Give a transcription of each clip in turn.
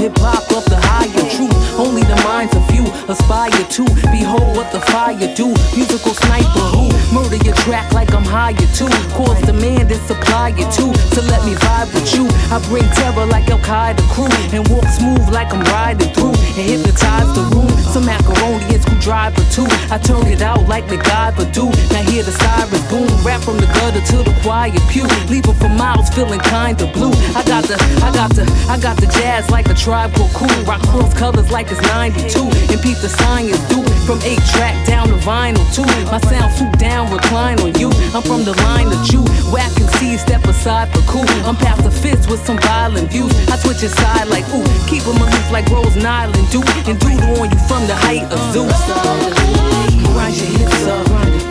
Hip hop of the higher truth. Only the minds of few aspire to behold what the fire do. Musical sniper who murder your track like I'm hired to. Cause demand and supply it too. To let me vibe with you. I bring terror like Al Qaeda crew and walk smooth like I'm riding through and hypnotize the room. Some macaroni and screwdriver too. I turn it out like the MacGyver do. Now hear the sirens boom. Rap from the gutter to the quiet pew. Leaving for miles, feeling kinda blue. I got the, I got the, I got the jazz like a tribe called cool. Rock cross colors like it's 92. And peep the science do from 8 track down to vinyl too. My sound swoop down, recline on you. I'm from the line of Jew. Whack and see, step aside for cool. I'm past the fist with some violent views. I switch aside like ooh. Keep them aloof like Rose Nile and do. And doodle on you from the height of Zeus. Grind your hips up.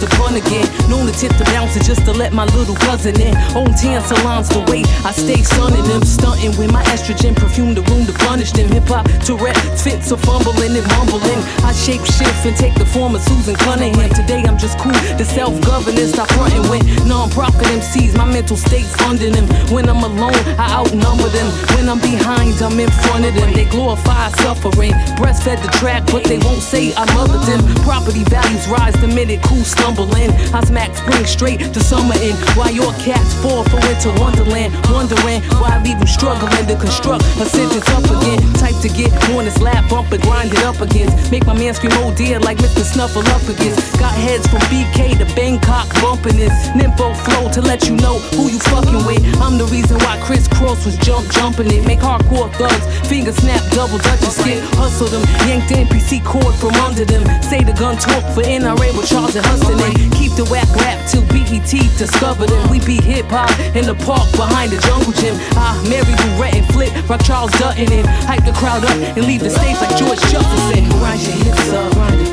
The fun again. Known to tip the bouncer just to let my little cousin in. Own tan salons the way I stay sunning them, stunting with my estrogen perfume the room to punish them. Hip hop Tourette fits of fumbling and mumbling. I shape shift and take the form of Susan Cunningham. Today I'm just cool, the self governance stop fronting with non-profit MCs. My mental state funding them. When I'm alone, I outnumber them. When I'm behind, I'm in front of them. They glorify suffering, breastfed the track, but they won't say I mothered them. Property values rise the minute cool stumble in. I smack spring straight to summer in. Your cats fall for winter wonderland, wondering why I leave them struggling to construct a sentence up again. Type to get on this lap bump and grind it up against. Make my man scream oh dear like Mr. Snuffle up against. Got heads from BK to Bangkok bumping this. Nympho flow to let you know who you fucking with. I'm the reason why Chris Cross was jump jumping it. Make hardcore thugs finger snap double dutch and skip. Hustle them, yank the NPC cord from under them. Say the gun talk for NRA with Charles and Huston and keep the whack rap till BET discover them. We beat hip hop in the park behind the jungle gym. Ah, Mary Lou Rhett and Flip, rock Charles Dutton and hype the crowd up and leave the stage like George Jefferson. Grind your hips up,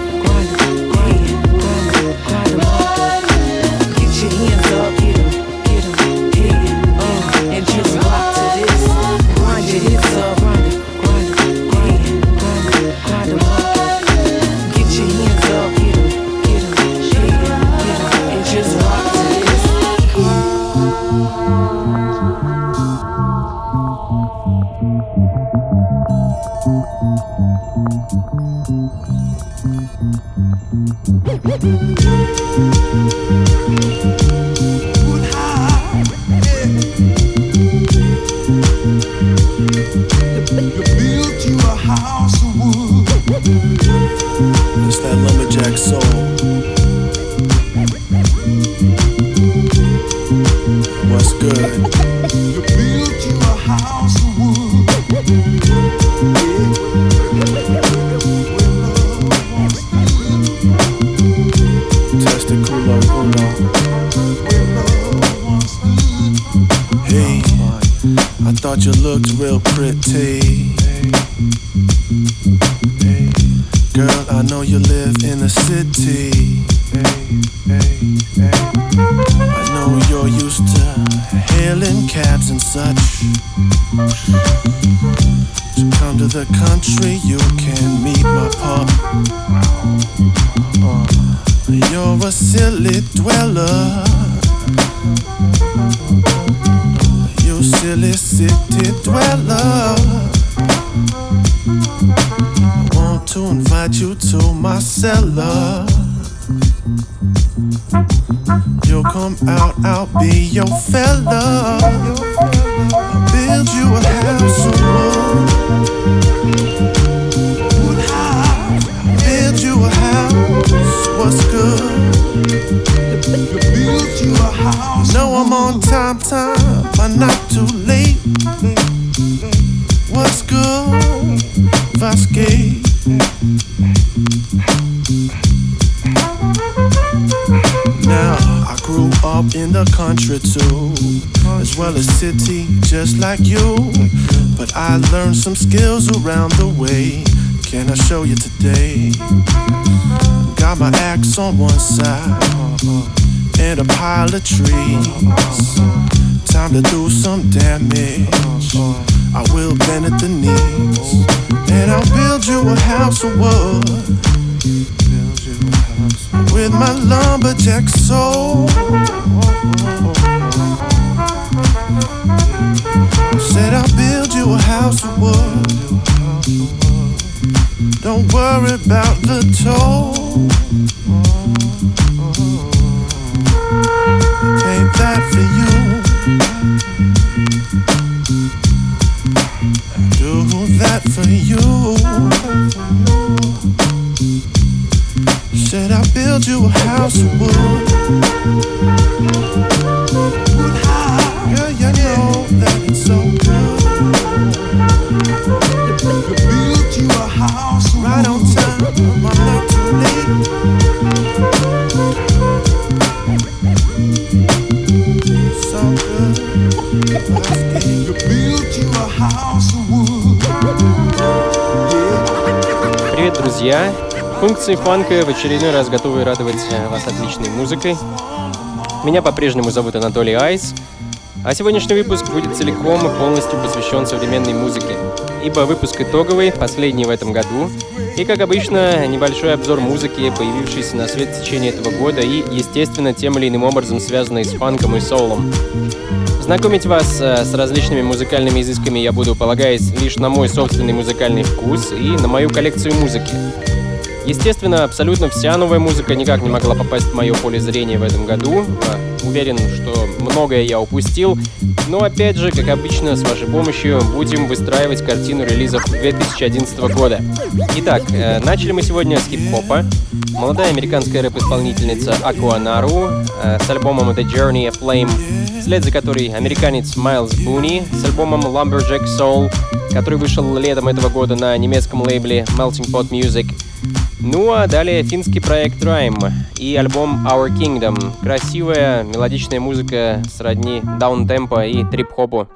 you looked real pretty. Girl, I know you live in the city. I know you're used to hailing cabs and such. To come to the country, you can meet my pup. Uh, you're a silly dweller. City dweller. I want to invite you to my cellar. Фанка в очередной раз готовы радовать вас отличной музыкой. Меня по-прежнему зовут Анатолий Айс, а сегодняшний выпуск будет целиком и полностью посвящен современной музыке, ибо выпуск итоговый, последний в этом году, и, как обычно, небольшой обзор музыки, появившейся на свет в течение этого года и, естественно, тем или иным образом связанной с фанком и соулом. Знакомить вас э, с различными музыкальными изысками я буду, полагаясь лишь на мой собственный музыкальный вкус и на мою коллекцию музыки. Естественно, абсолютно вся новая музыка никак не могла попасть в мое поле зрения в этом году. Э, Уверен, что многое я упустил. Но опять же, как обычно, с вашей помощью будем выстраивать картину релизов 2011 года. Итак, э, начали мы сегодня с хип-хопа. Молодая американская рэп-исполнительница Aquanaru э, с альбомом The Journey of Flame, вслед за которой американец Майлз Буни с альбомом Lumberjack Soul, который вышел летом этого года на немецком лейбле Melting Pot Music. Ну а далее финский проект Rhyme и альбом Our Kingdom. Красивая мелодичная музыка сродни даунтемпа и трип-хопу.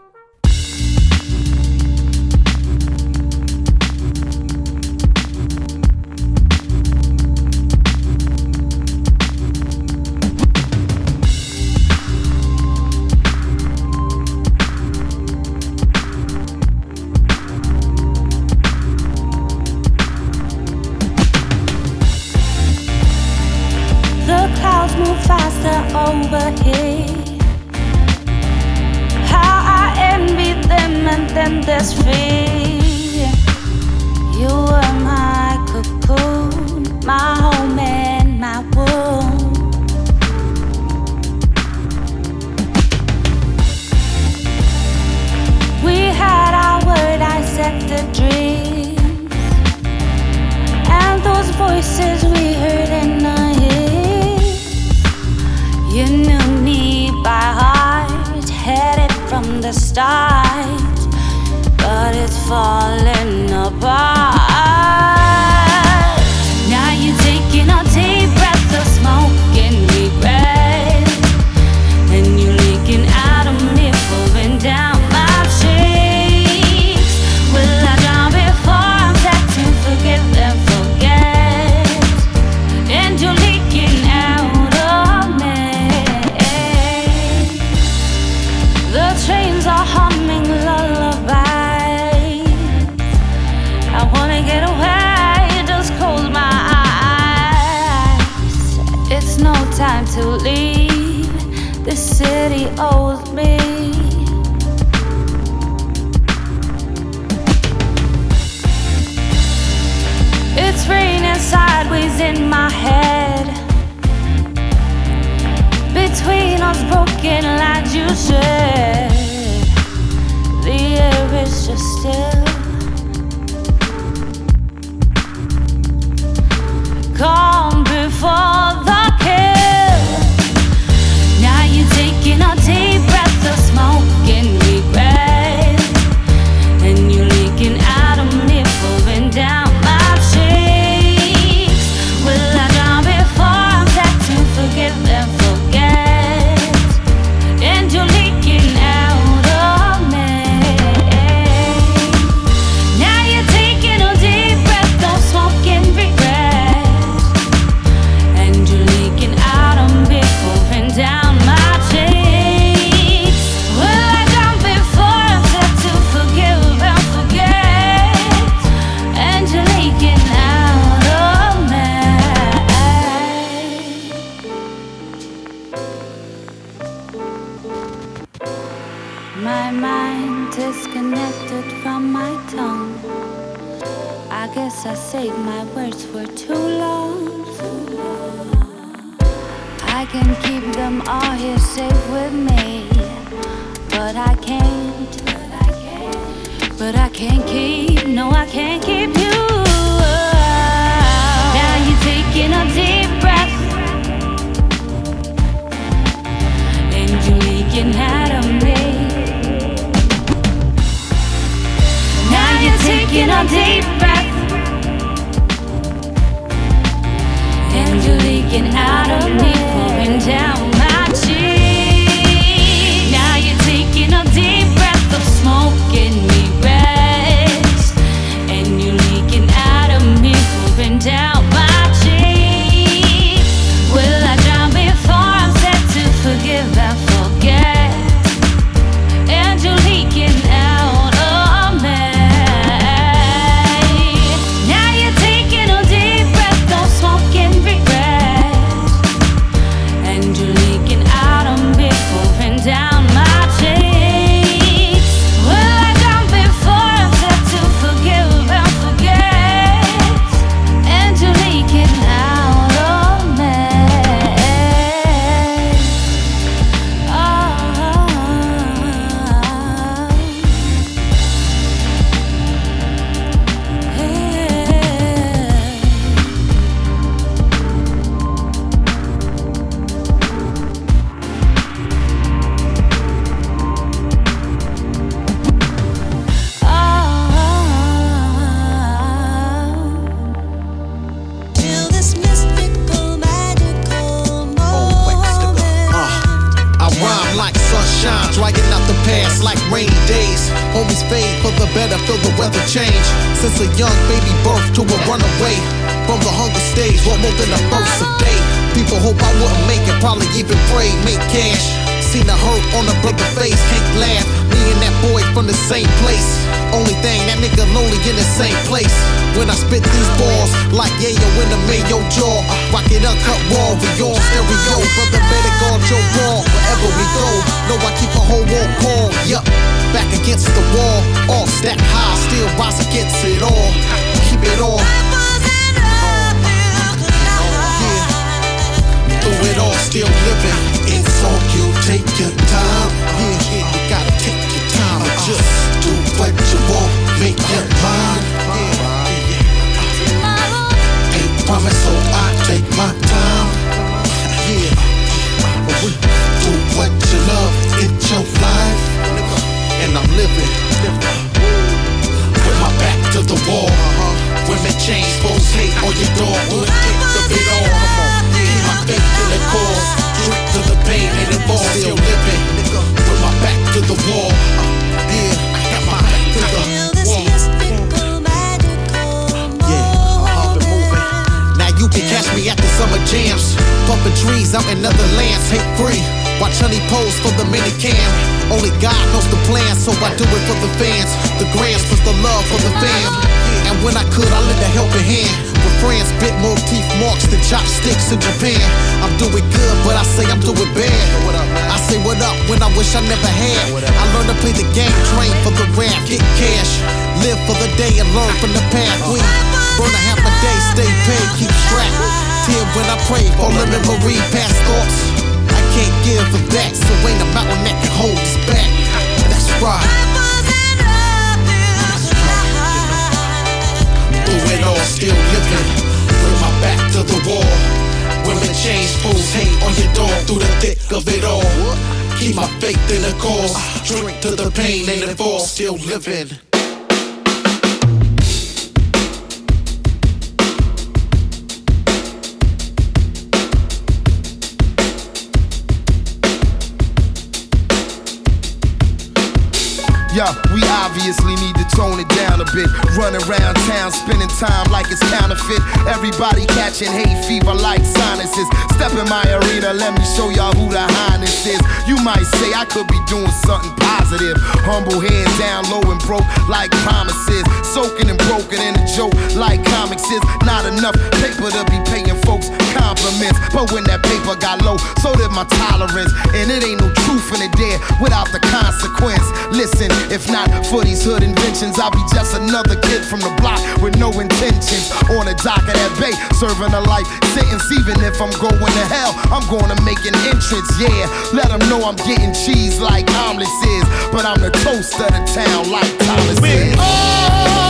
Without the consequence. Listen, if not for these hood inventions, I'll be just another kid from the block with no intentions. On the dock of that bay, serving a life sentence. Even if I'm going to hell, I'm gonna make an entrance. Yeah, let them know I'm getting cheese like omelets is. But I'm the toast of the town like Thomas is. all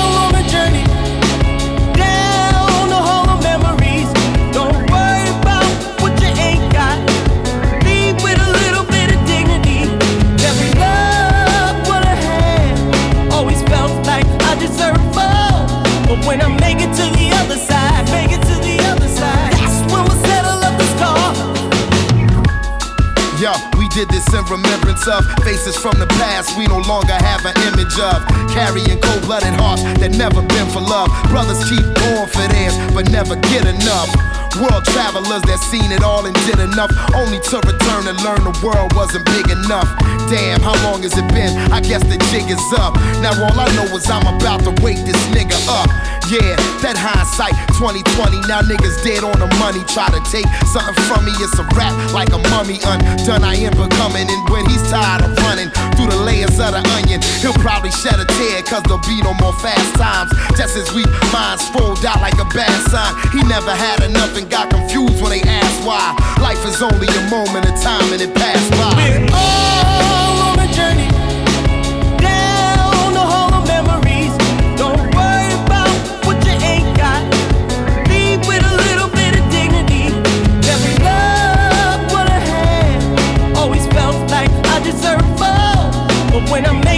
did this in remembrance of faces from the past we no longer have an image of. Carrying cold blooded hearts that never been for love. Brothers keep going for theirs, but never get enough. World travelers that seen it all and did enough, only to return and learn the world wasn't big enough. Damn, how long has it been? I guess the jig is up. Now all I know is I'm about to wake this nigga up. Yeah, that hindsight 2020. Now niggas dead on the money. Try to take something from me. It's a rap like a mummy undone. I am becoming. And when he's tired of running through the layers of the onion, he'll probably shed a tear. Cause there'll be no more fast times. Just as we minds rolled out like a bad sign. He never had enough and got confused when they asked why. Life is only a moment of time and it passed by. We're all on a journey when I'm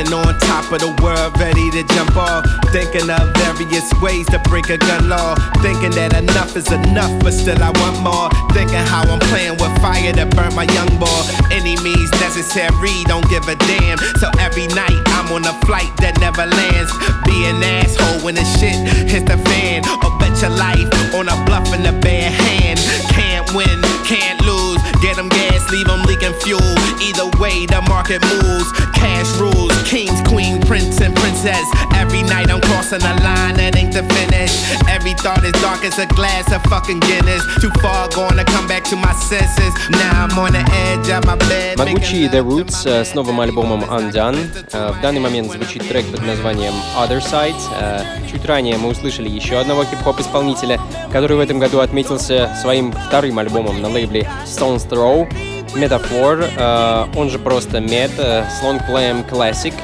sitting on top of the world, ready to jump off. Thinking of various ways to break a gun law. Thinking that enough is enough, but still I want more. Thinking how I'm playing with fire to burn my young boy. Any means necessary, don't give a damn. So every night I'm on a flight that never lands. Be an asshole when the shit hits the fan. Or bet your life on a bluff in a bare hand. Can't win, can't lose. Get them gas, leave them leaking fuel. Either way, the market moves. Cash rules, kings, queen, prince, and princess. Every night I'm crossing a line that ain't the finish. Every thought is dark as a glass of fucking Guinness. Too far gone to come back to my senses. Now I'm on the edge of my bed. Могучие The Roots э, с новым альбомом Undone. Э, В данный момент звучит трек под названием Other Side. Э, Чуть ранее мы услышали еще одного хип-хоп исполнителя, который в этом году отметился своим вторым альбомом на лейбле Stone's Throw. Metaphor, э, он же просто Met, э, с лонгплеем Classic.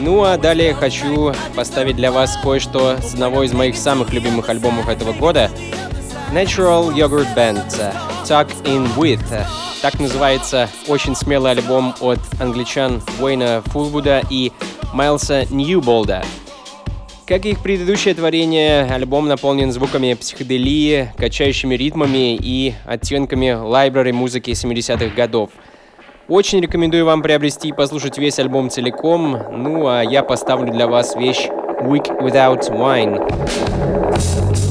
Ну а далее хочу поставить для вас кое-что с одного из моих самых любимых альбомов этого года. Natural Yogurt Band э, Tuck In With. Так называется очень смелый альбом от англичан Уэйна Фулвуда и Майлса Ньюболда. Как и их предыдущее творение, альбом наполнен звуками психоделии, качающими ритмами и оттенками лайбрери музыки 70-х годов. Очень рекомендую вам приобрести и послушать весь альбом целиком. Ну а я поставлю для вас вещь Week Without Wine.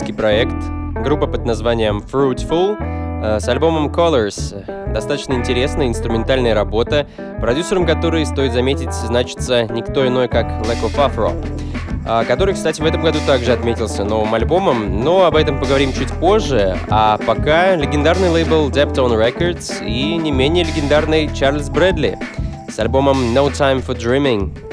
австралийский проект, группа под названием Fruitful э, с альбомом Colors. Достаточно интересная инструментальная работа, продюсером которой, стоит заметить, значится никто иной, как Леко Фафро, который, кстати, в этом году также отметился новым альбомом, но об этом поговорим чуть позже. А пока легендарный лейбл Deptone Records и не менее легендарный Чарльз Брэдли с альбомом No Time for Dreaming.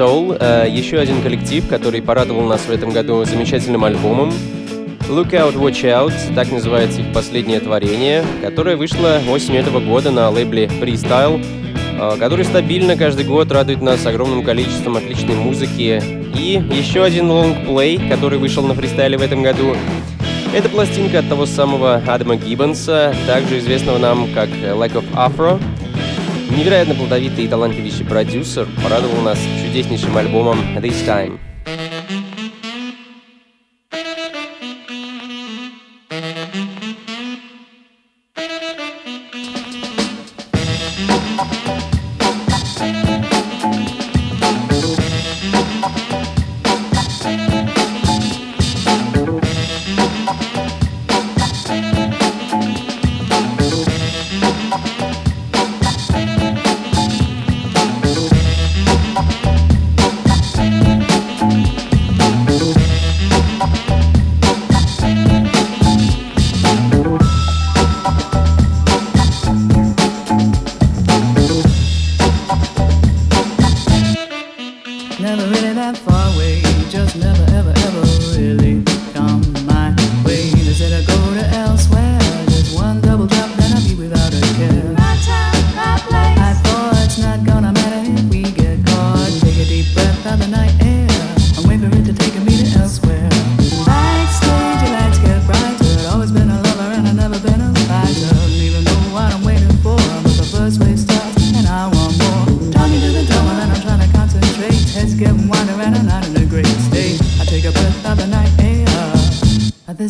Soul, э, еще один коллектив, который порадовал нас в этом году замечательным альбомом. Look Out, Watch Out, так называется их последнее творение, которое вышло осенью этого года на лейбле Freestyle, э, который стабильно каждый год радует нас огромным количеством отличной музыки. И еще один long play, который вышел на фристайле в этом году, это пластинка от того самого Адама Гиббонса, также известного нам как Lack of Afro. Невероятно плодовитый и талантливый продюсер порадовал нас чудеснейшим альбомом This Time.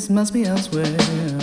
Must be elsewhere.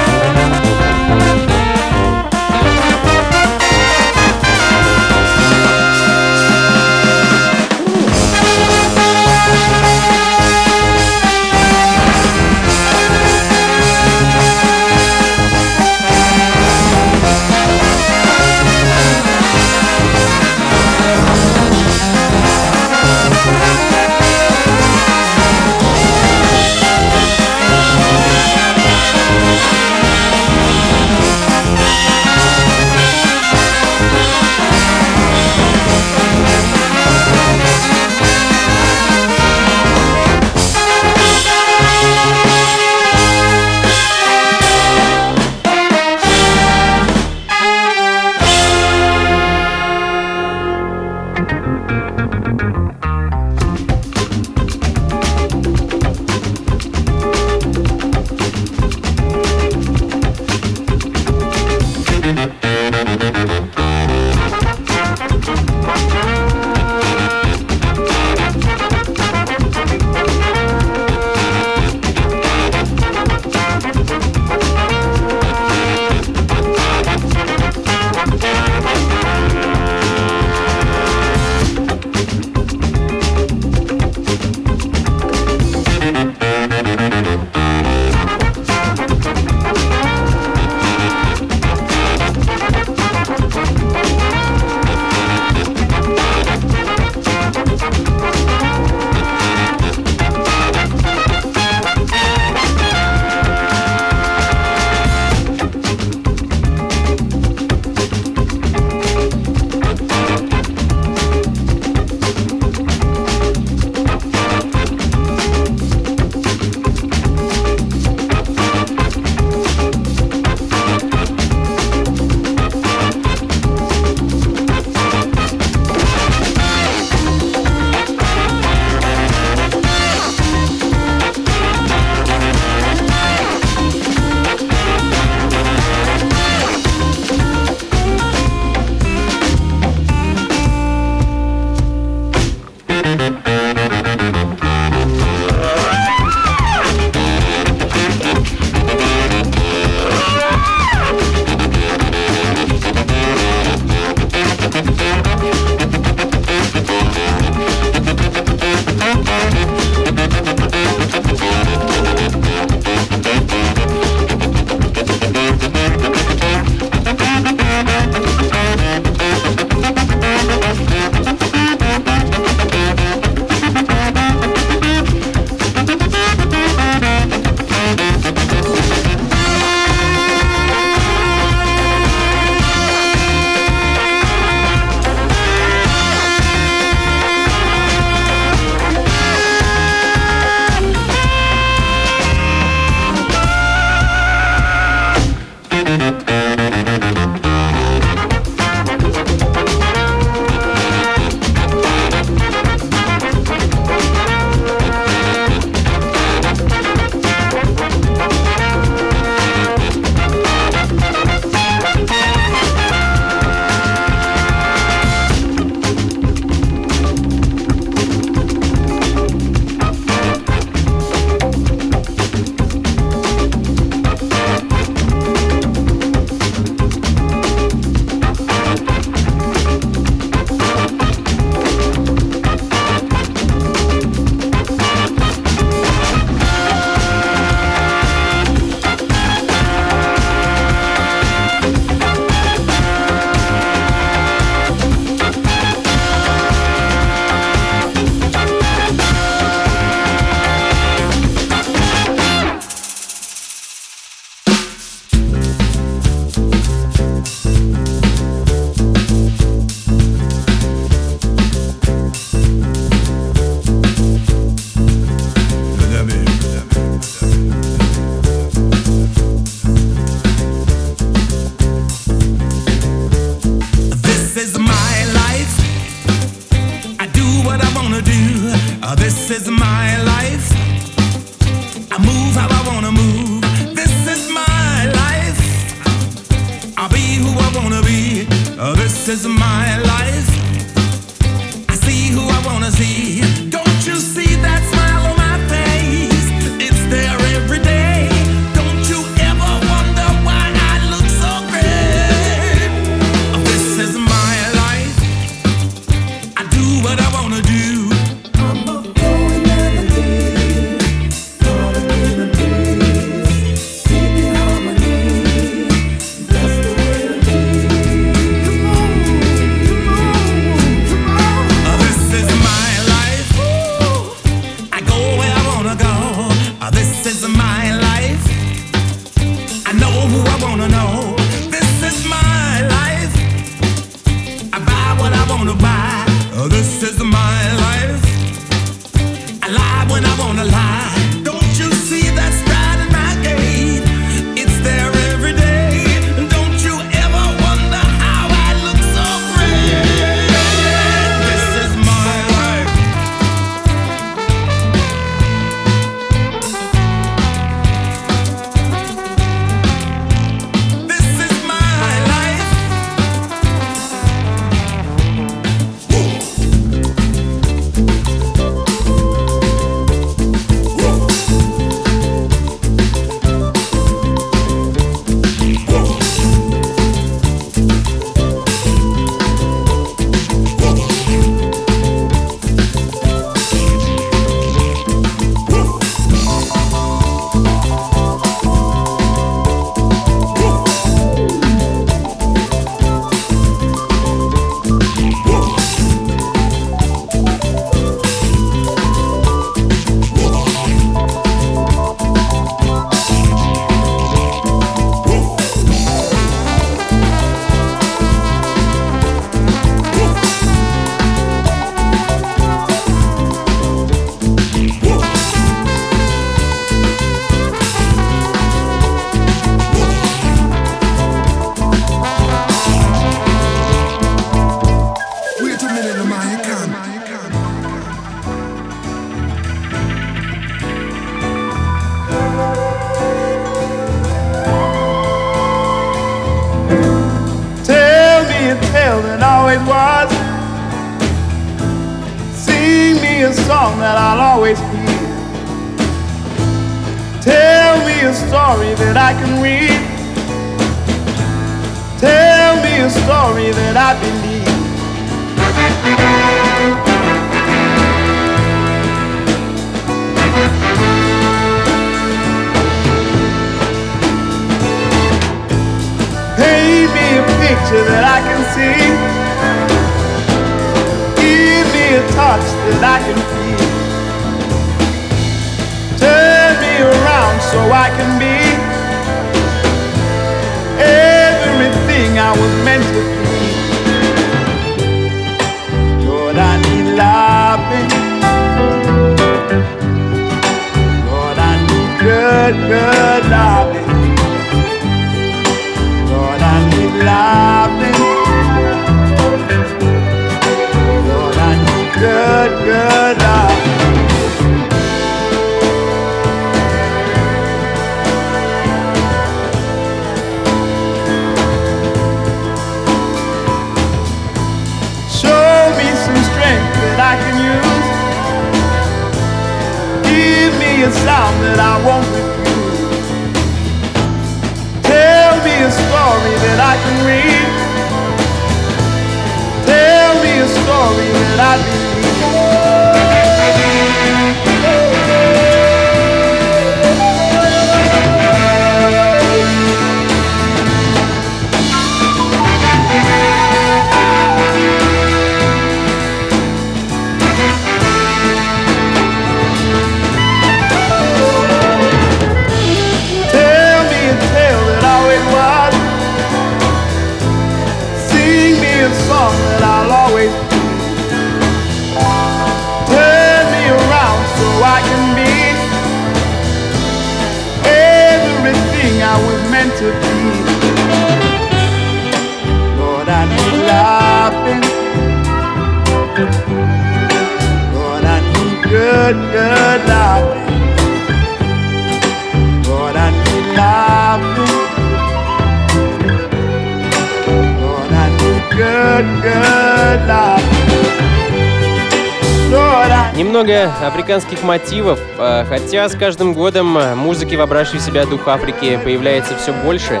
Африканских мотивов, э, хотя с каждым годом музыки, вобравшей в себя дух Африки, появляется все больше.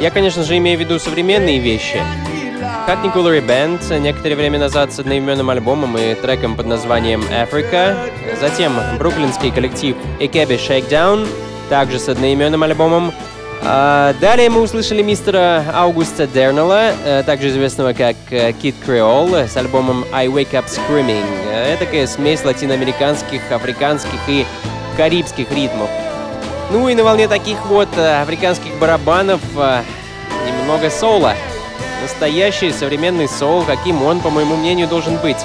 Я, конечно же, имею в виду современные вещи. Hackney Coolery Band некоторое время назад с одноименным альбомом и треком под названием Africa. Затем бруклинский коллектив Ikebi Shakedown, также с одноименным альбомом. А, далее мы услышали мистера Аугуста Дернелла, э, также известного как э, Kid Creole, с альбомом I Wake Up Screaming. Э, Это такая смесь латиноамериканских, африканских и карибских ритмов. Ну и на волне таких вот э, африканских барабанов э, немного соула. Настоящий современный соул, каким он, по моему мнению, должен быть.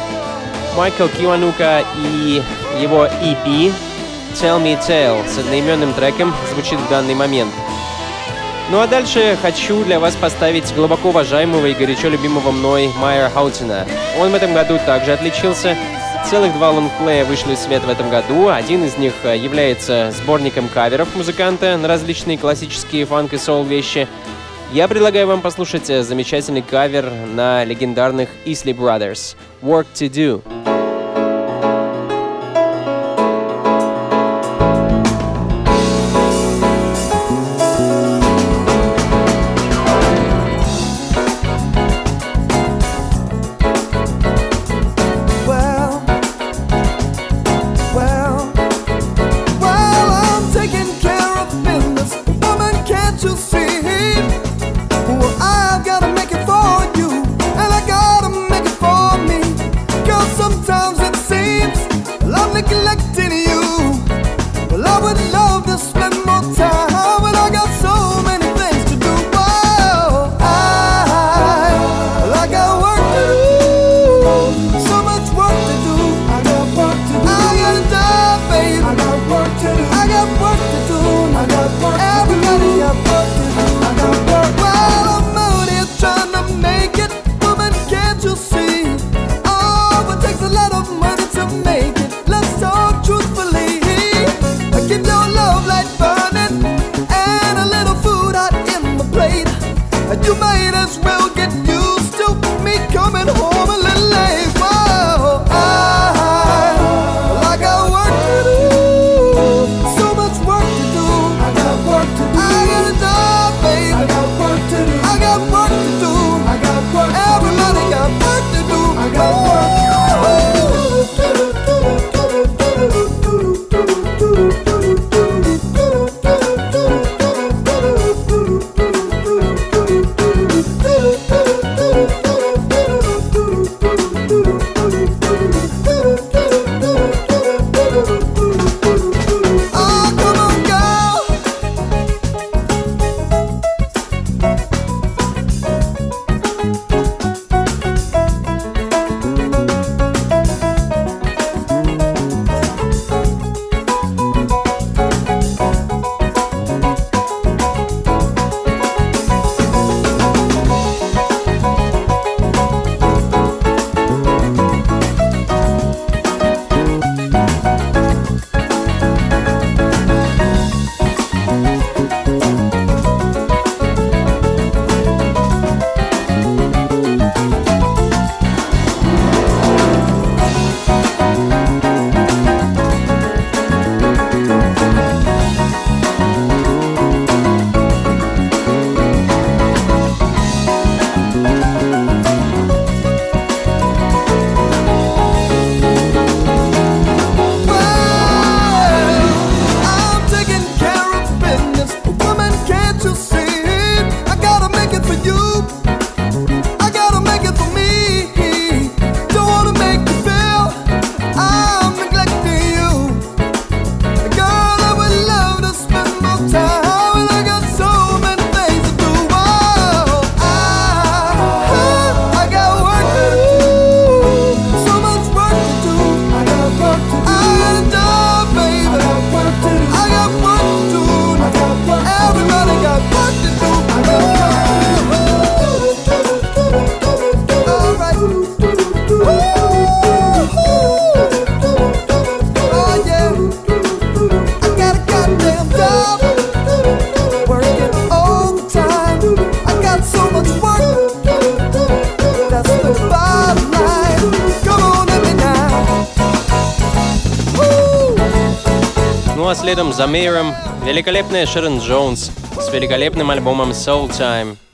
Майкл Киуанука и его EP Tell Me Tale с одноименным треком звучит в данный момент. Ну а дальше хочу для вас поставить глубоко уважаемого и горячо любимого мной Майер Хаутина. Он в этом году также отличился. Целых два лонгплея вышли в свет в этом году. Один из них э, является сборником каверов музыканта на различные классические фанк и соул вещи. Я предлагаю вам послушать э, замечательный кавер на легендарных Isley Brothers «Work to Do». Следом за Мейером великолепная Шерон Джонс с великолепным альбомом Soul Time.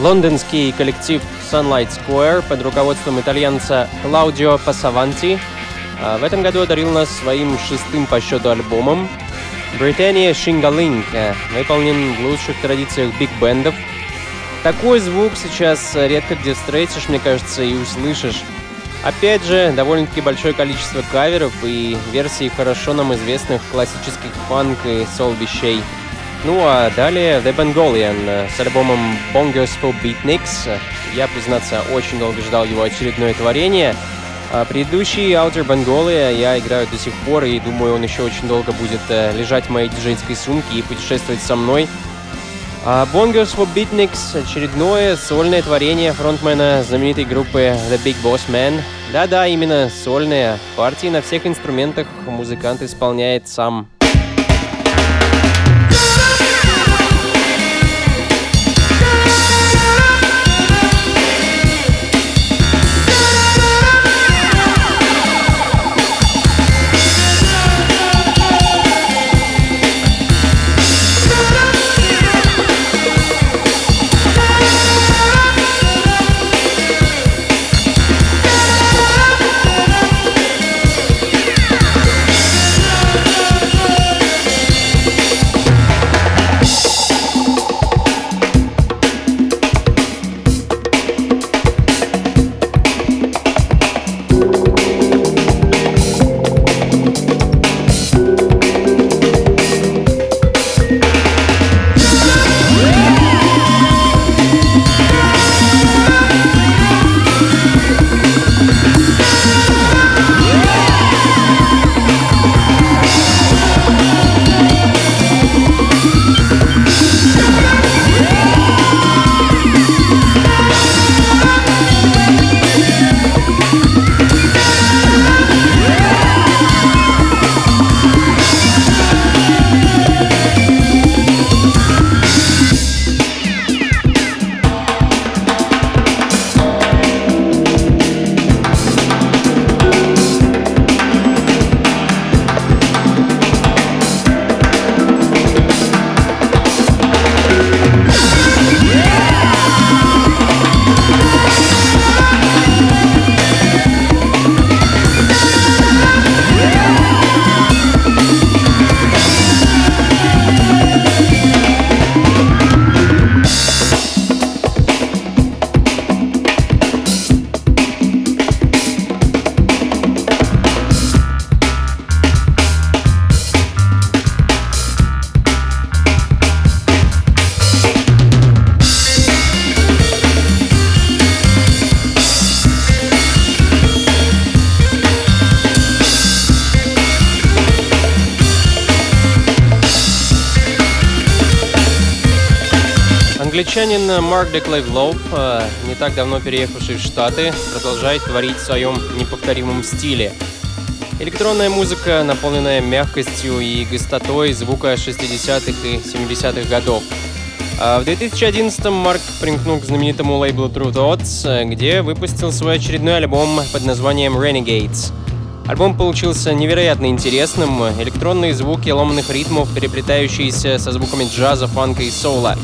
Лондонский коллектив Sunlight Square под руководством итальянца Клаудио Пассаванти а, в этом году одарил нас своим шестым по счету альбомом. Британия Шингалинг выполнен в лучших традициях биг-бендов. Такой звук сейчас редко где встретишь, мне кажется, и услышишь. Опять же, довольно-таки большое количество каверов и версий хорошо нам известных классических фанк и сол вещей. Ну а далее The Bengalian с альбомом Bongos for Beatniks. Я, признаться, очень долго ждал его очередное творение. А предыдущий Outer Bengalia я играю до сих пор и думаю, он еще очень долго будет э, лежать в моей диджейской сумке и путешествовать со мной. А Bongos for Beatniks — очередное сольное творение фронтмена знаменитой группы The Big Boss Man. Да-да, именно сольные партии на всех инструментах музыкант исполняет сам. Англичанин Марк Деклейв Лоуп, э, не так давно переехавший в Штаты, продолжает творить в своем неповторимом стиле. Электронная музыка, наполненная мягкостью и густотой звука 60-х и 70-х годов. А в 2011-м Марк примкнул к знаменитому лейблу True Thoughts, где выпустил свой очередной альбом под названием Renegades. Альбом получился невероятно интересным, электронные звуки ломаных ритмов, переплетающиеся со звуками джаза, фанка и соула.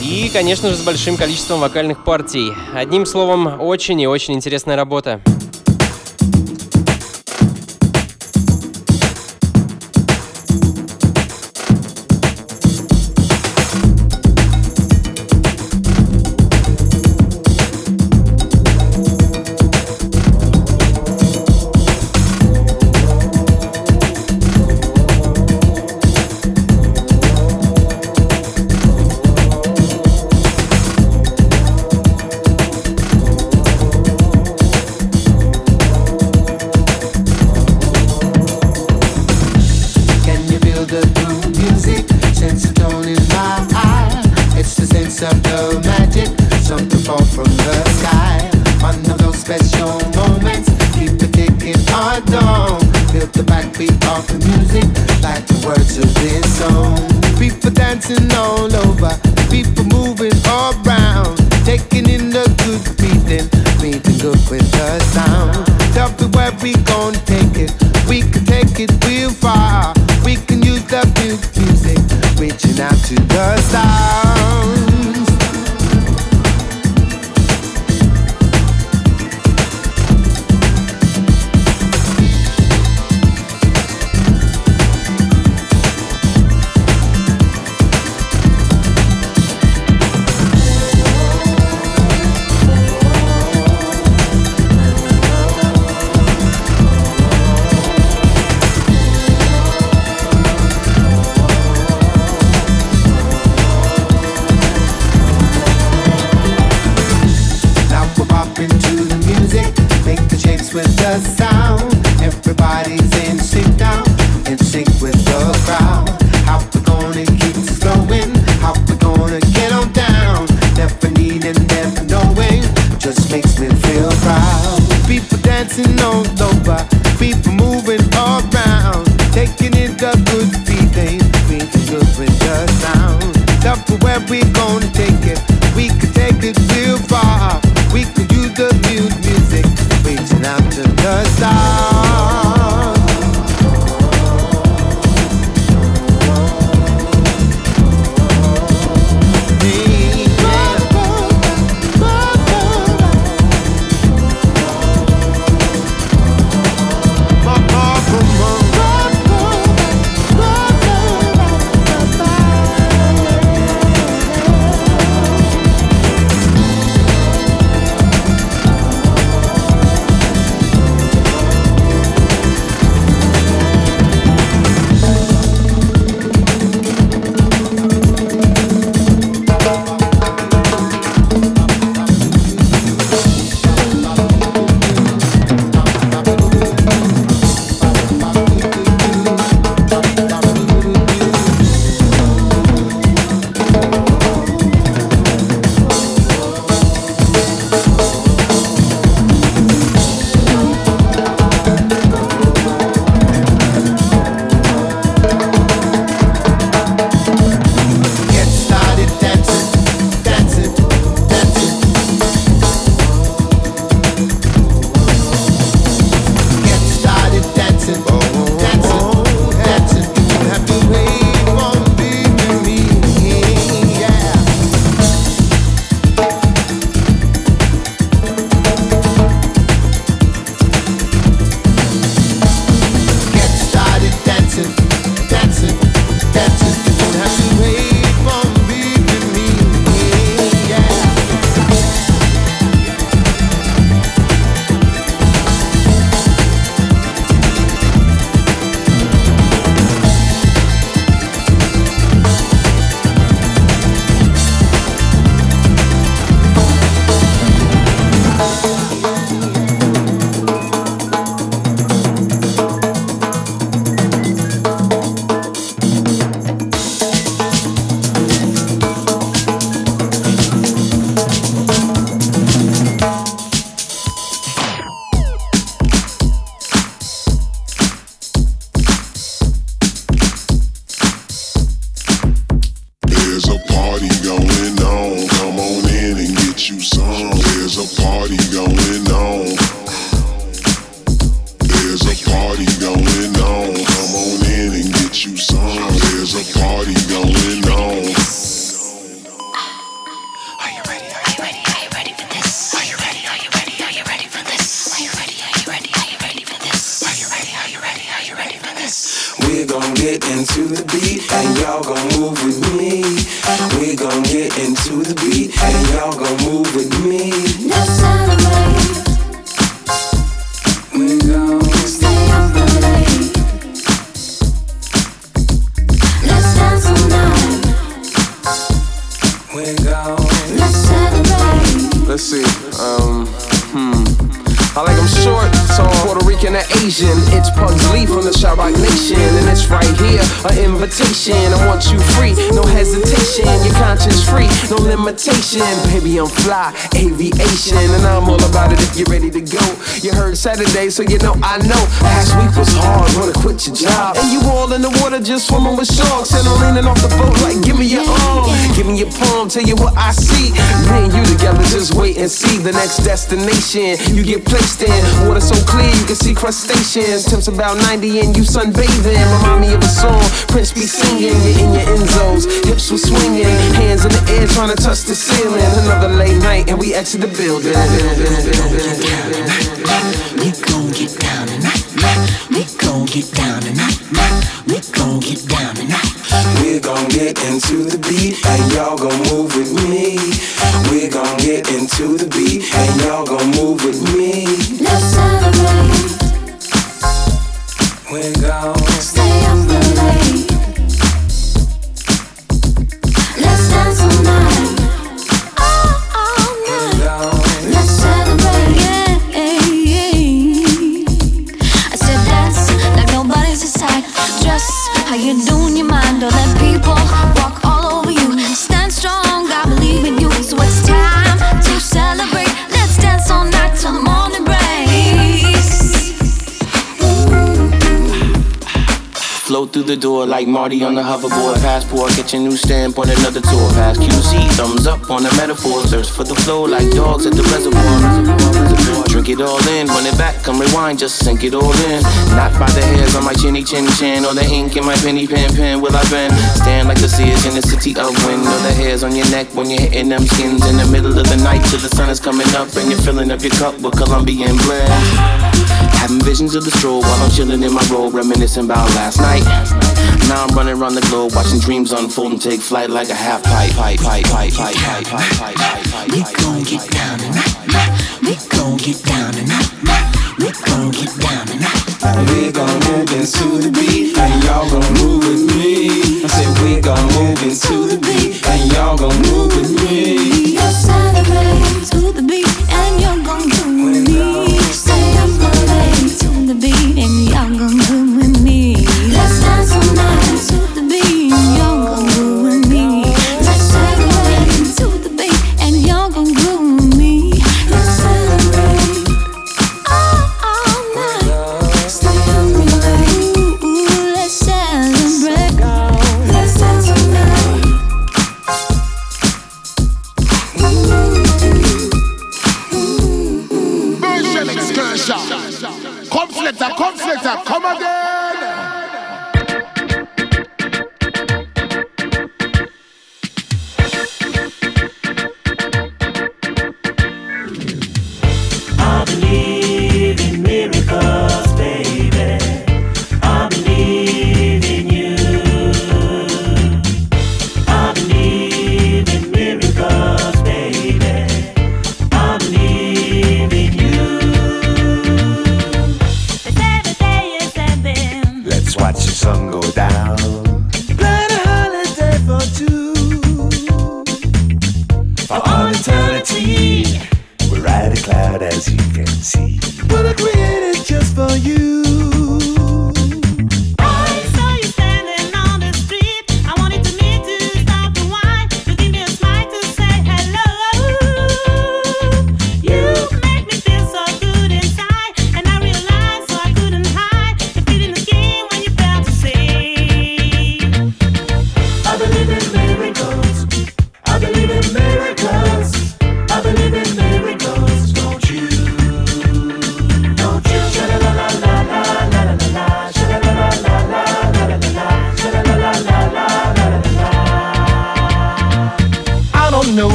И, конечно же, с большим количеством вокальных партий. Одним словом, очень и очень интересная работа. Saturday, so you know I know. Last week was hard, wanna quit your job. And you all in the water just swimming with sharks. And I'm leaning off the boat like, give me your arm, give me your palm, tell you what I see. Me and you together, just wait and see the next destination you get placed in. Water so clear, you can see crustaceans. Temps about 90 and you sunbathing. Remind me of a song Prince be singing. You're in your end zones, hips were swinging, hands in the air trying to touch the ceiling. Another late night and we exit the building. get down tonight. We gon' get down tonight. We gon' get into the beat and y'all gon' move with me. Like Marty on the hoverboard. Passport, get your new stamp on another tour. Pass QC, thumbs up on the metaphor. Search for the flow like dogs at the reservoir. Drink it all in, run it back, come rewind, just sink it all in. Not by the hairs on my chinny chin chin or the ink in my penny pen pen. Will I bend? Stand like the seers in the city of wind or the hairs on your neck when you're hitting them skins in the middle of the night till the sun is coming up and you're filling up your cup with Colombian blend. Having visions of the stroll while I'm chilling in my robe, reminiscing about last night. Now I'm running around the globe, watching dreams unfold and take flight like a half pipe, pipe, pipe, pipe, pipe, pipe, pipe, pipe, pipe, pipe. We gon' get down tonight. We gon' get down tonight. We gon' get down tonight. We gon' move into the beat, and y'all gon'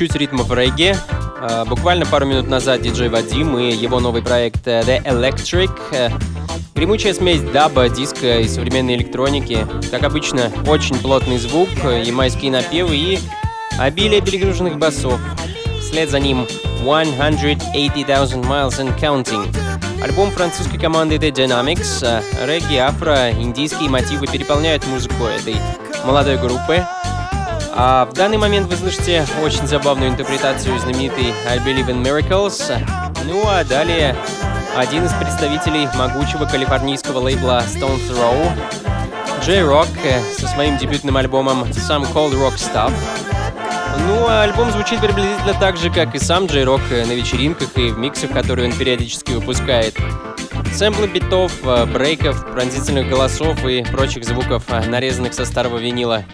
чуть-чуть ритмов регги. А, Буквально пару минут назад диджей Вадим и его новый проект э, The Electric. Э, Гремучая смесь даба, диска и современной электроники. Как обычно, очень плотный звук, э, ямайские напевы и обилие перегруженных басов. Вслед за ним 180,000 Miles and Counting. Альбом французской команды The Dynamics. Э, Регги, афро, индийские мотивы переполняют музыку этой молодой группы. А в данный момент вы слышите очень забавную интерпретацию знаменитой I Believe in Miracles. Ну а далее один из представителей могучего калифорнийского лейбла Stone Throw, Джей Рок со своим дебютным альбомом Some Cold Rock Stuff. Ну, а альбом звучит приблизительно так же, как и сам Джей Рок на вечеринках и в миксах, которые он периодически выпускает. Сэмплы битов, э, брейков, пронзительных голосов и прочих звуков, э, нарезанных со старого винила.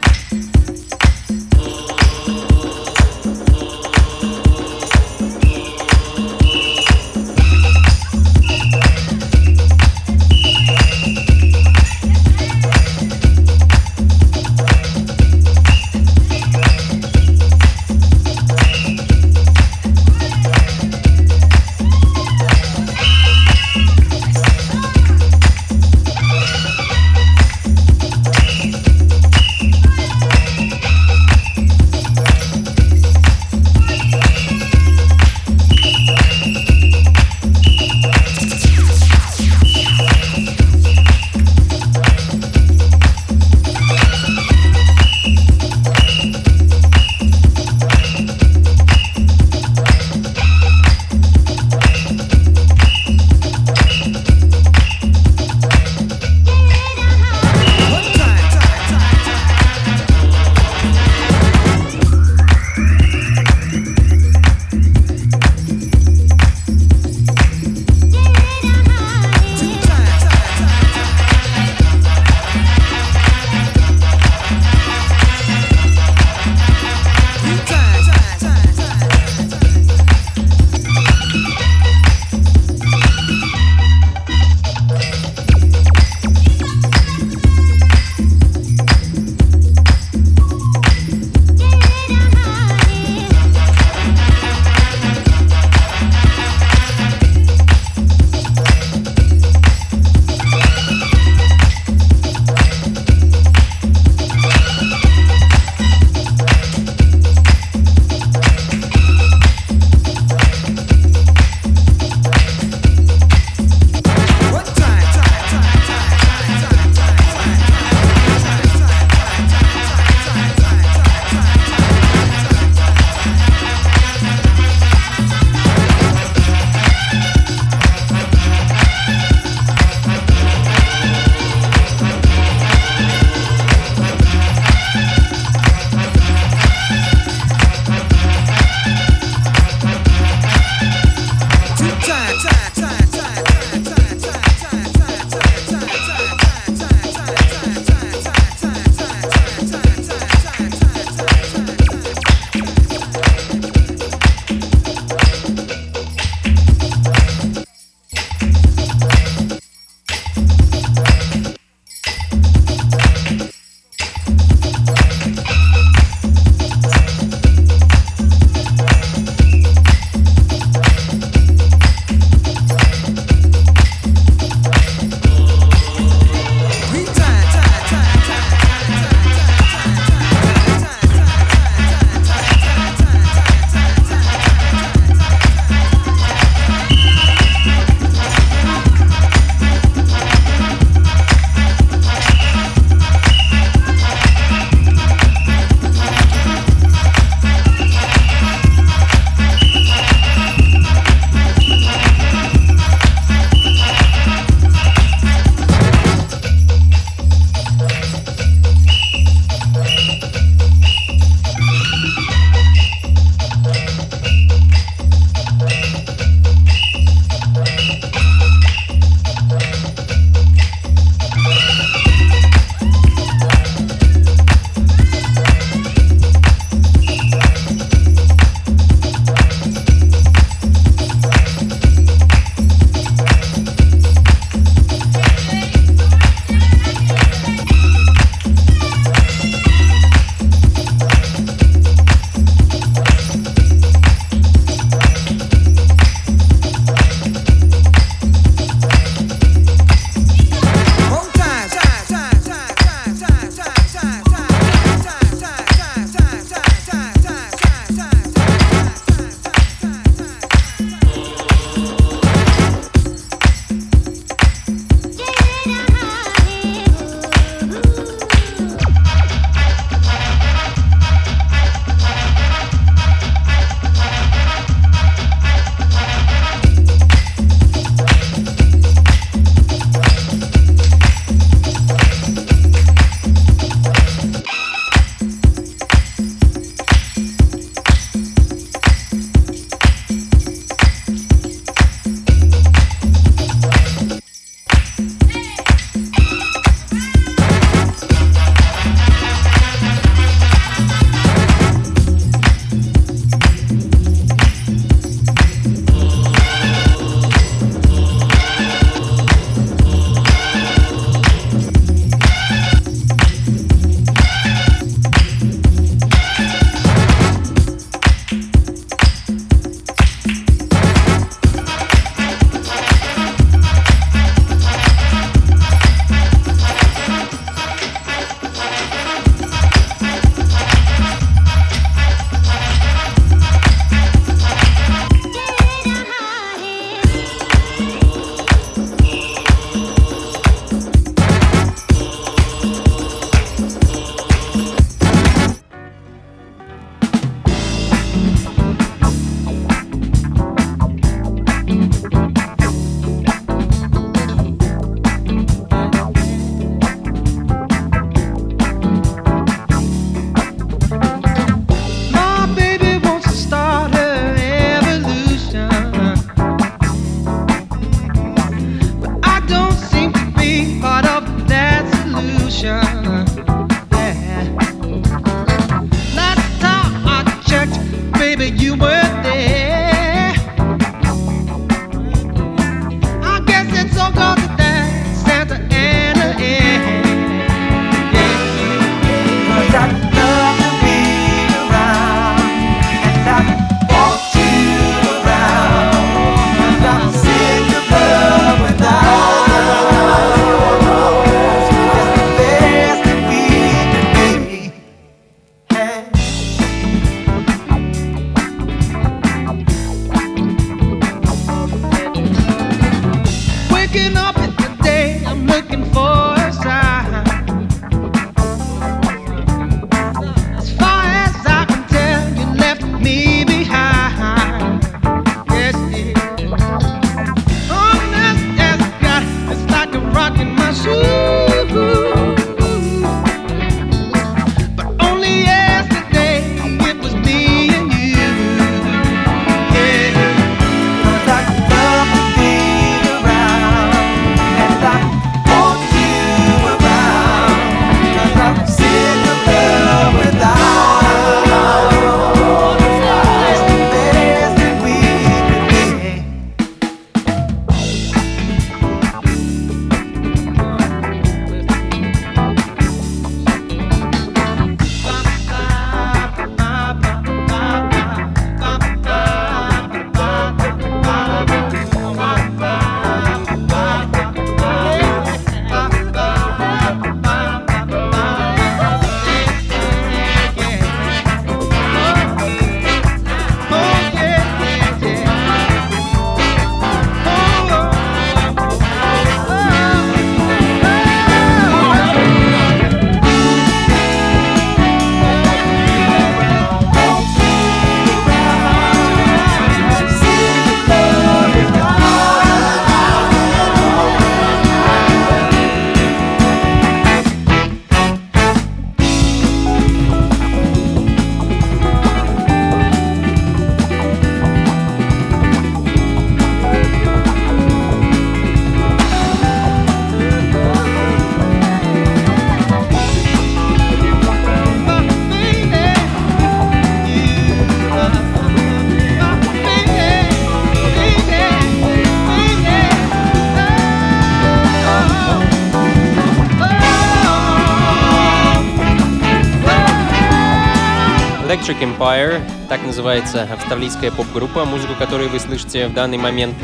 Electric Empire, так называется австралийская поп-группа, музыку которой вы слышите в данный момент.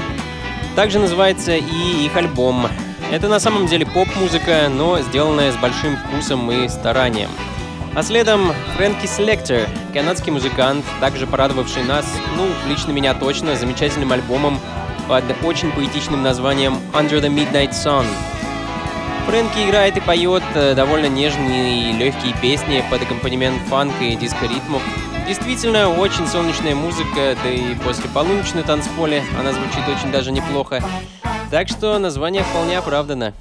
Также называется и их альбом. Это на самом деле поп-музыка, но сделанная с большим вкусом и старанием. А следом Фрэнки Селектор, канадский музыкант, также порадовавший нас, ну, лично меня точно, замечательным альбомом под очень поэтичным названием Under the Midnight Sun. Фрэнки играет и поет э, довольно нежные и легкие песни под аккомпанемент фанка и диско-ритмов. Действительно, очень солнечная музыка, да и после полуночной танцполе она звучит очень даже неплохо. Так что название вполне оправдано.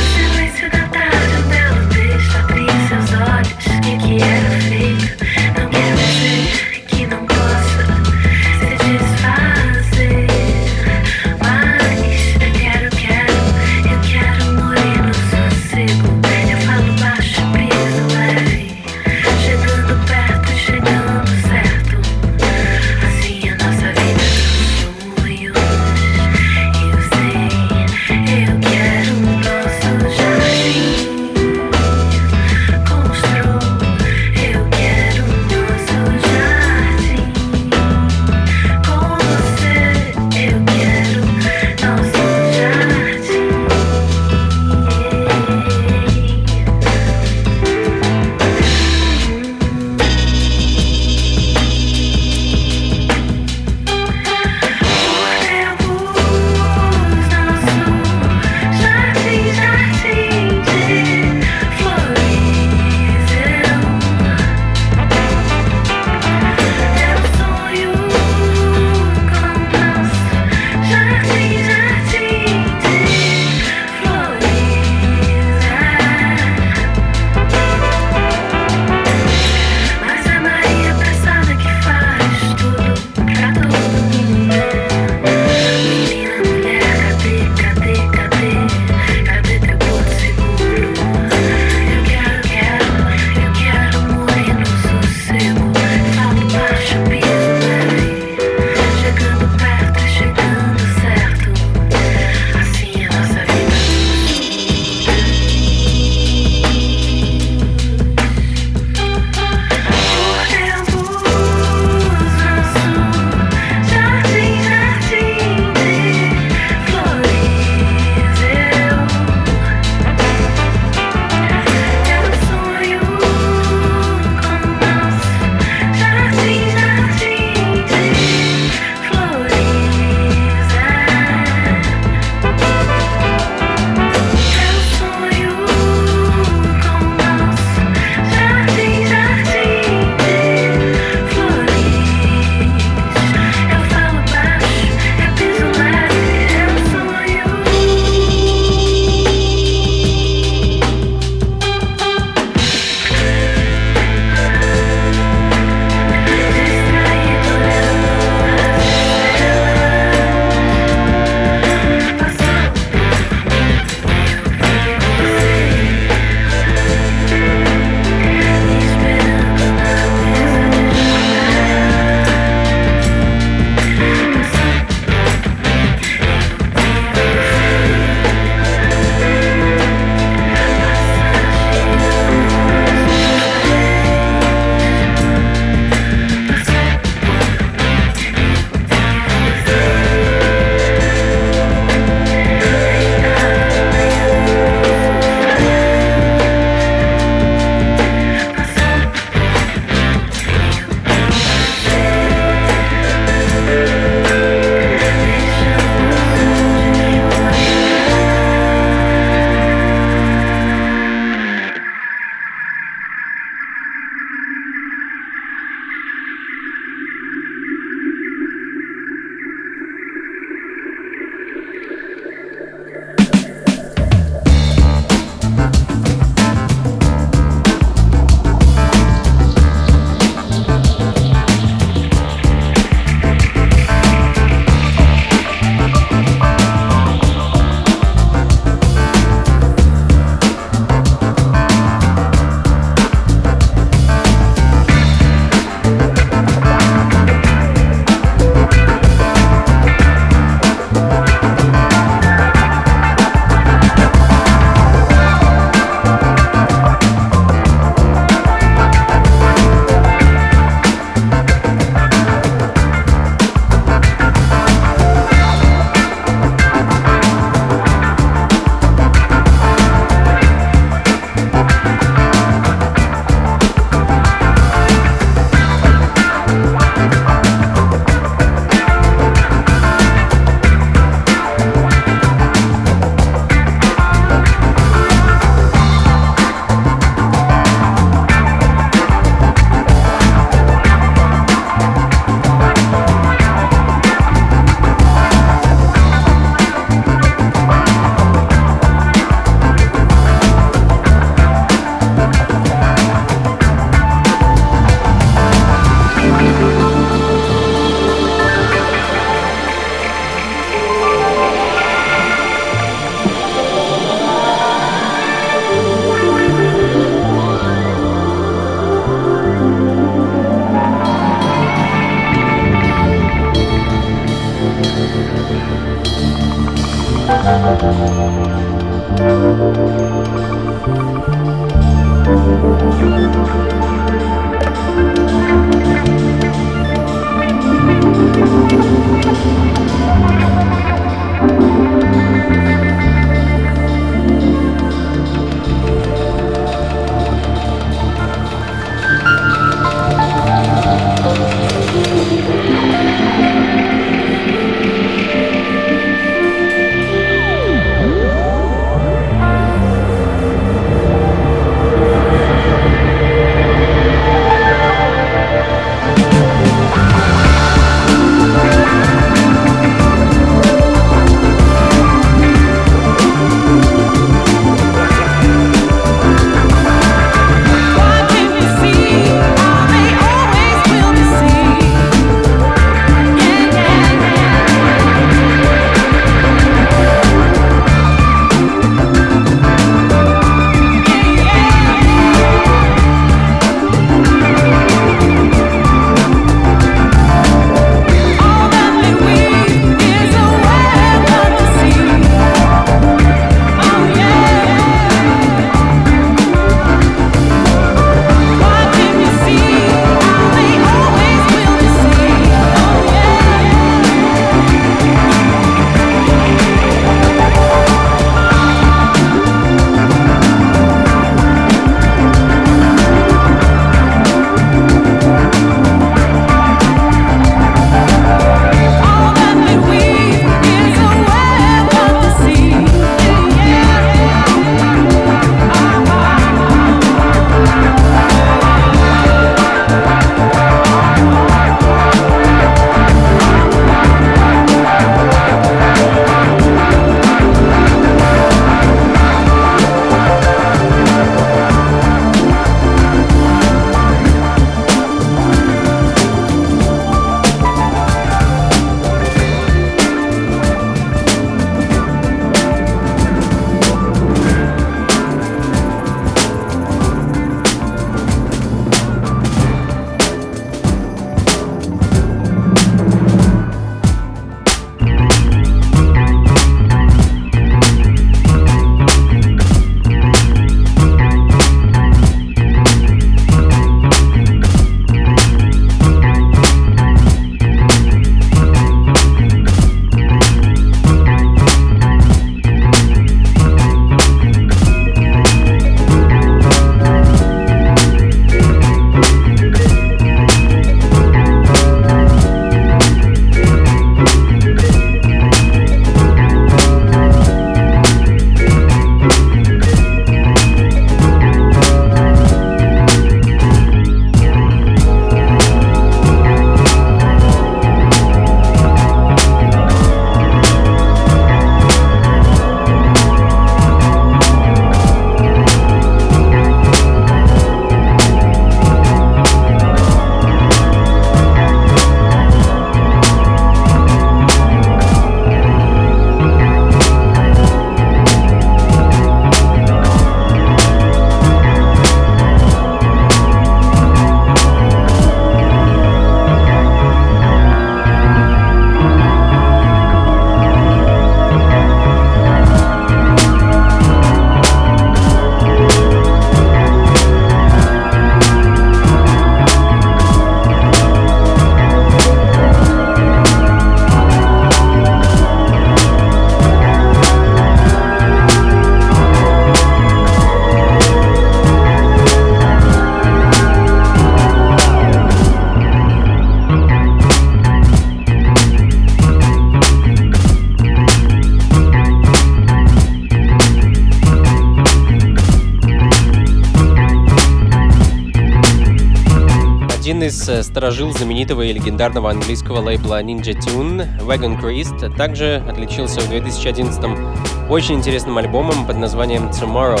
Из э, сторожил знаменитого и легендарного английского лейбла Ninja Tune, Wagon Christ, также отличился в 2011 очень интересным альбомом под названием Tomorrow.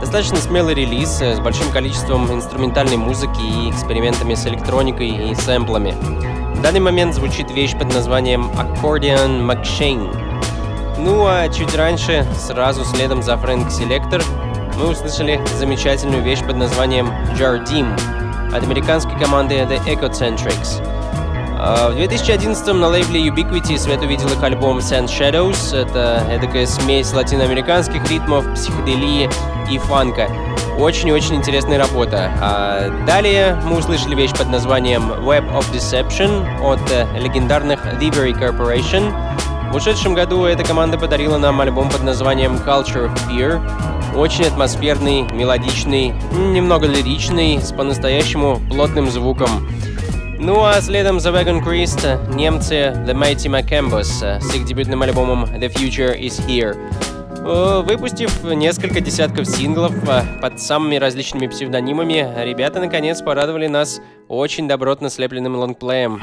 Достаточно смелый релиз э, с большим количеством инструментальной музыки и экспериментами с электроникой и сэмплами. В данный момент звучит вещь под названием Accordion McShane. Ну а чуть раньше, сразу следом за Frank Selector, мы услышали замечательную вещь под названием Jardim от американской команды The Ecocentrics. А, В 2011 на лейбле Ubiquity свет увидел их альбом Sand Shadows. Это эдакая смесь латиноамериканских ритмов, психоделии и фанка. Очень-очень интересная работа. А далее мы услышали вещь под названием Web of Deception от э, легендарных Livery Corporation. В ушедшем году эта команда подарила нам альбом под названием Culture of Fear. Очень атмосферный, мелодичный, немного лиричный, с по-настоящему плотным звуком. Ну а следом за Wagon Christ немцы The Mighty Macambos с их дебютным альбомом The Future Is Here. Э, Выпустив несколько десятков синглов э, под самыми различными псевдонимами, ребята наконец порадовали нас очень добротно слепленным лонгплеем.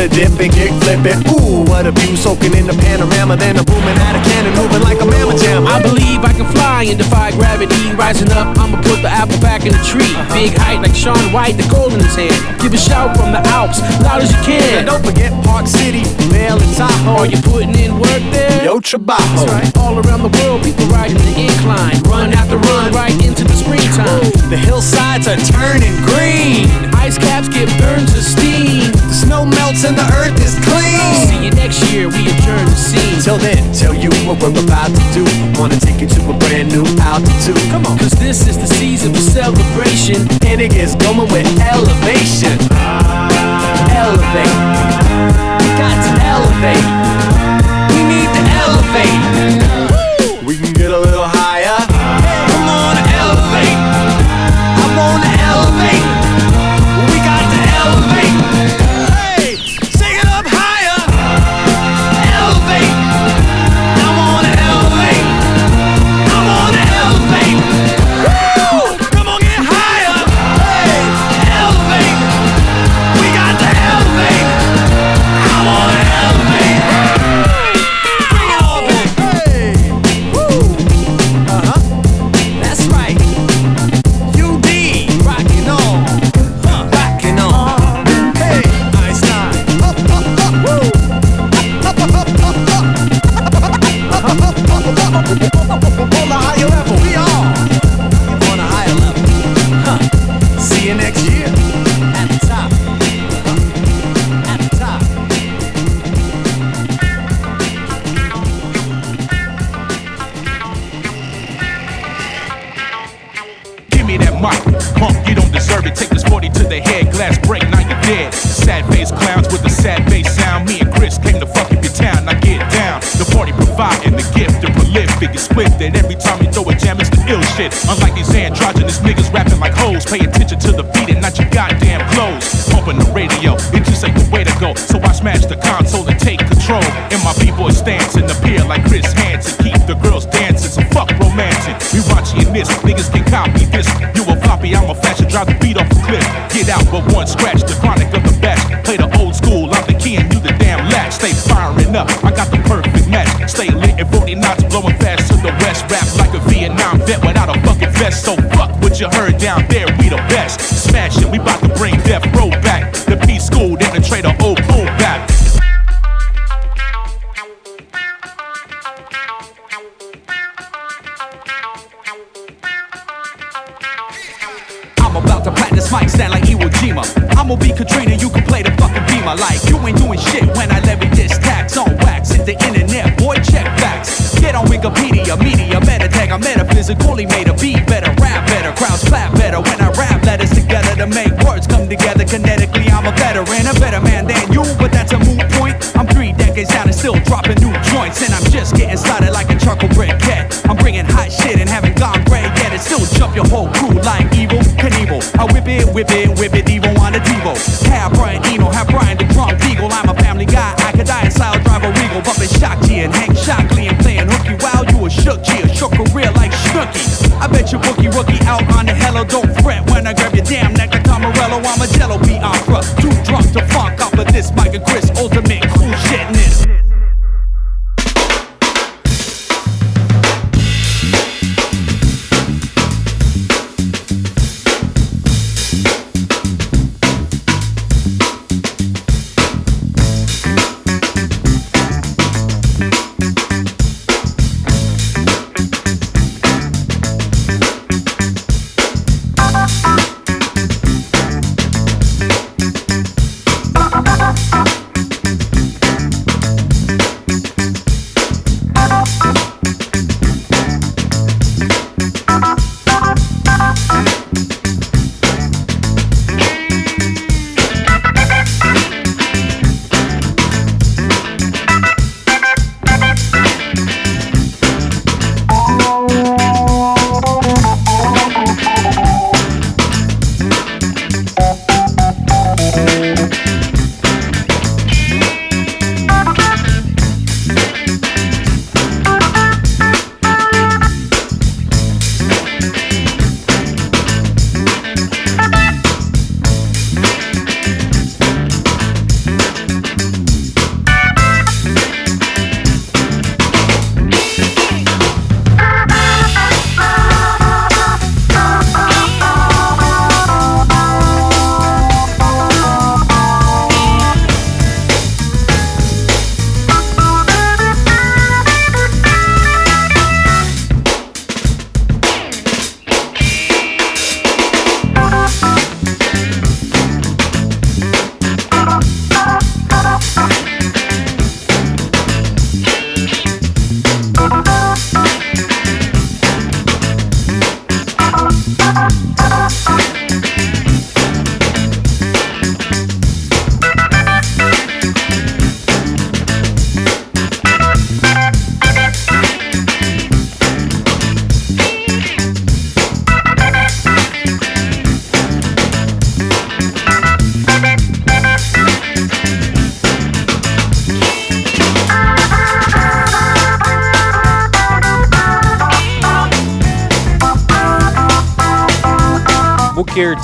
the dip and kick flip it. Ooh, what a view soaking in the panorama. Then a booming out of cannon moving like a mammal jam. I believe I can fly and defy gravity. Rising up, I'ma put the apple back in the tree. Big height like Sean White, the gold in his hand. Give a shout from the Alps, loud as you can. And don't forget Park City, Mel and Tahoe. Are you putting in work there? Yo, Trabajo. Right. All around the world, people riding the incline. Run after run, right into the springtime. Ooh, the hillsides are turning green. Ice caps get burned to steam snow melts and the earth is clean. See you next year, we adjourn the scene. Till then, tell you what we're about to do. Wanna take you to a brand new altitude. Come on, cause this is the season for celebration. And it gets going with elevation. Elevate. Got to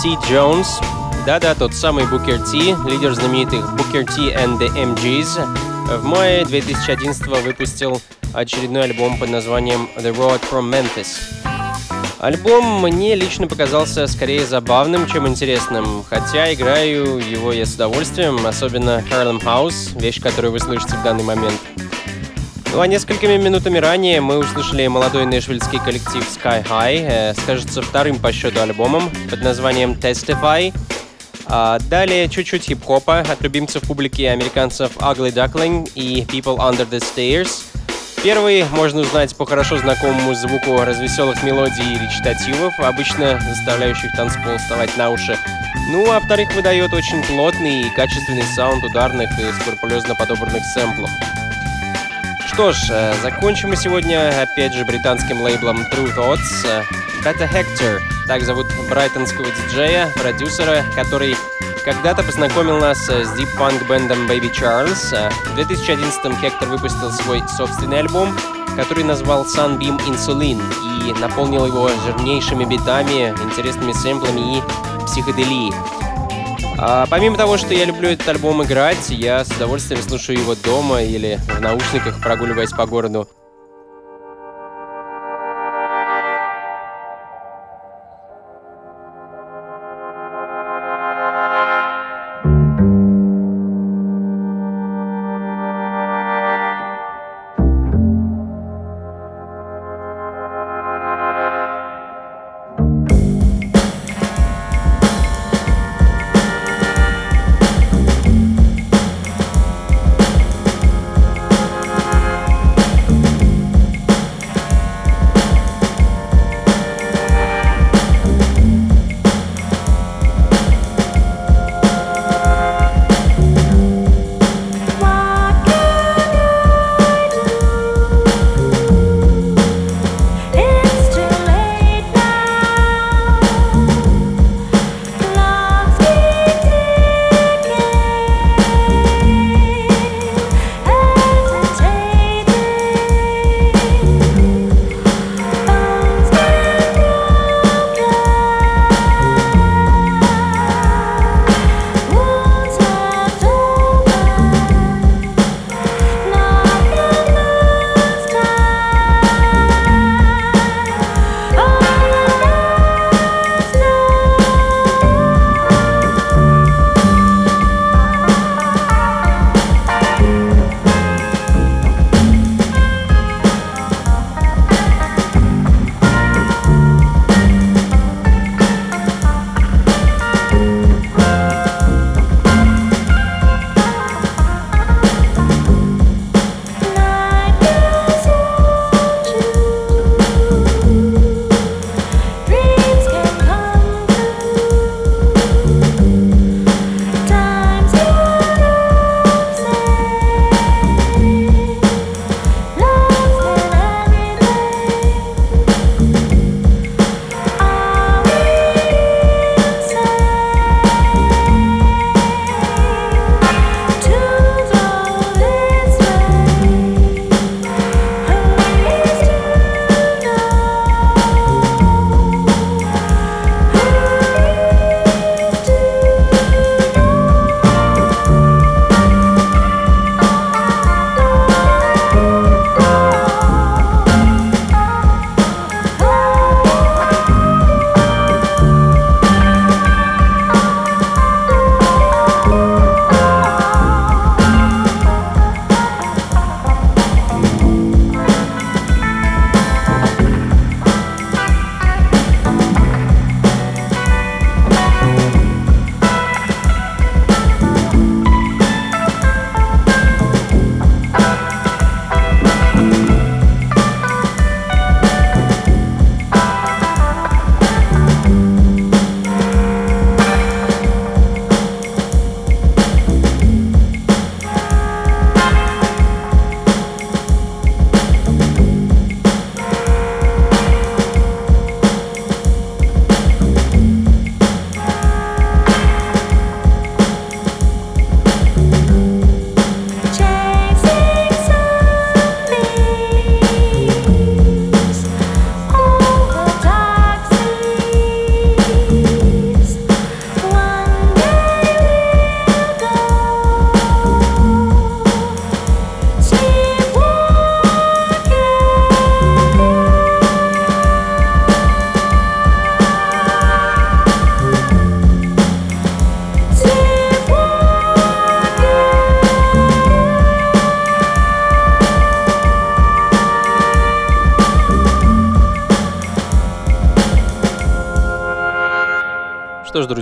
T. Jones. Да-да, тот самый Booker T, лидер знаменитых Booker T and the MGs, в мае 2011 выпустил очередной альбом под названием The Road from Memphis. Альбом мне лично показался скорее забавным, чем интересным, хотя играю его я с удовольствием, особенно Harlem House, вещь, которую вы слышите в данный момент. Ну а несколькими минутами ранее мы услышали молодой нэшвильский коллектив Sky High э, с, кажется, вторым по счету альбомом под названием Testify. А далее чуть-чуть хип-хопа от любимцев публики американцев Ugly Duckling и People Under the Stairs. Первый можно узнать по хорошо знакомому звуку развеселых мелодий и речитативов, обычно заставляющих танцпол вставать на уши. Ну, а вторых выдает очень плотный и качественный саунд ударных и скрупулезно подобранных сэмплов. Что ж, э, закончим мы сегодня опять же британским лейблом True Thoughts. Э, Бета Hector, так зовут брайтонского диджея, продюсера, который когда-то познакомил нас э, с дип-панк бендом Baby Charles. В 2011-м Хектор выпустил свой собственный альбом, который назвал Sunbeam Insulin и наполнил его жирнейшими битами, интересными сэмплами и психоделией. А помимо того, что я люблю этот альбом играть, я с удовольствием слушаю его дома или в наушниках, прогуливаясь по городу.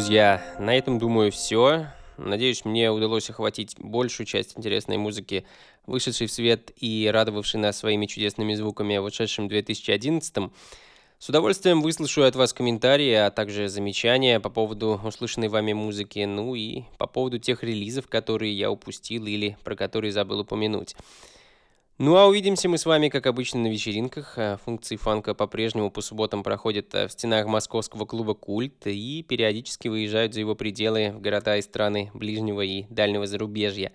Друзья, на этом, думаю, все. Надеюсь, мне удалось охватить большую часть интересной музыки, вышедшей в свет и радовавшей нас своими чудесными звуками в ушедшем 2011 -м. С удовольствием выслушаю от вас комментарии, а также замечания по поводу услышанной вами музыки, ну и по поводу тех релизов, которые я упустил или про которые забыл упомянуть. Ну а увидимся мы с вами, как обычно, на вечеринках. А, Функции фанка по-прежнему по субботам проходят а, в стенах московского клуба «Культ» и периодически выезжают за его пределы в города и страны ближнего и дальнего зарубежья.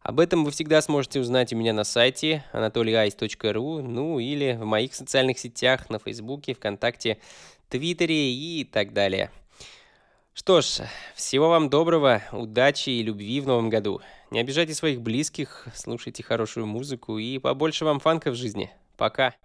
Об этом вы всегда сможете узнать у меня на сайте anatolyice.ru, ну или в моих социальных сетях на Фейсбуке, ВКонтакте, Твиттере и так далее. Что ж, всего вам доброго, удачи и любви в новом году. Не обижайте своих близких, слушайте хорошую музыку и побольше вам фанка в жизни. Пока.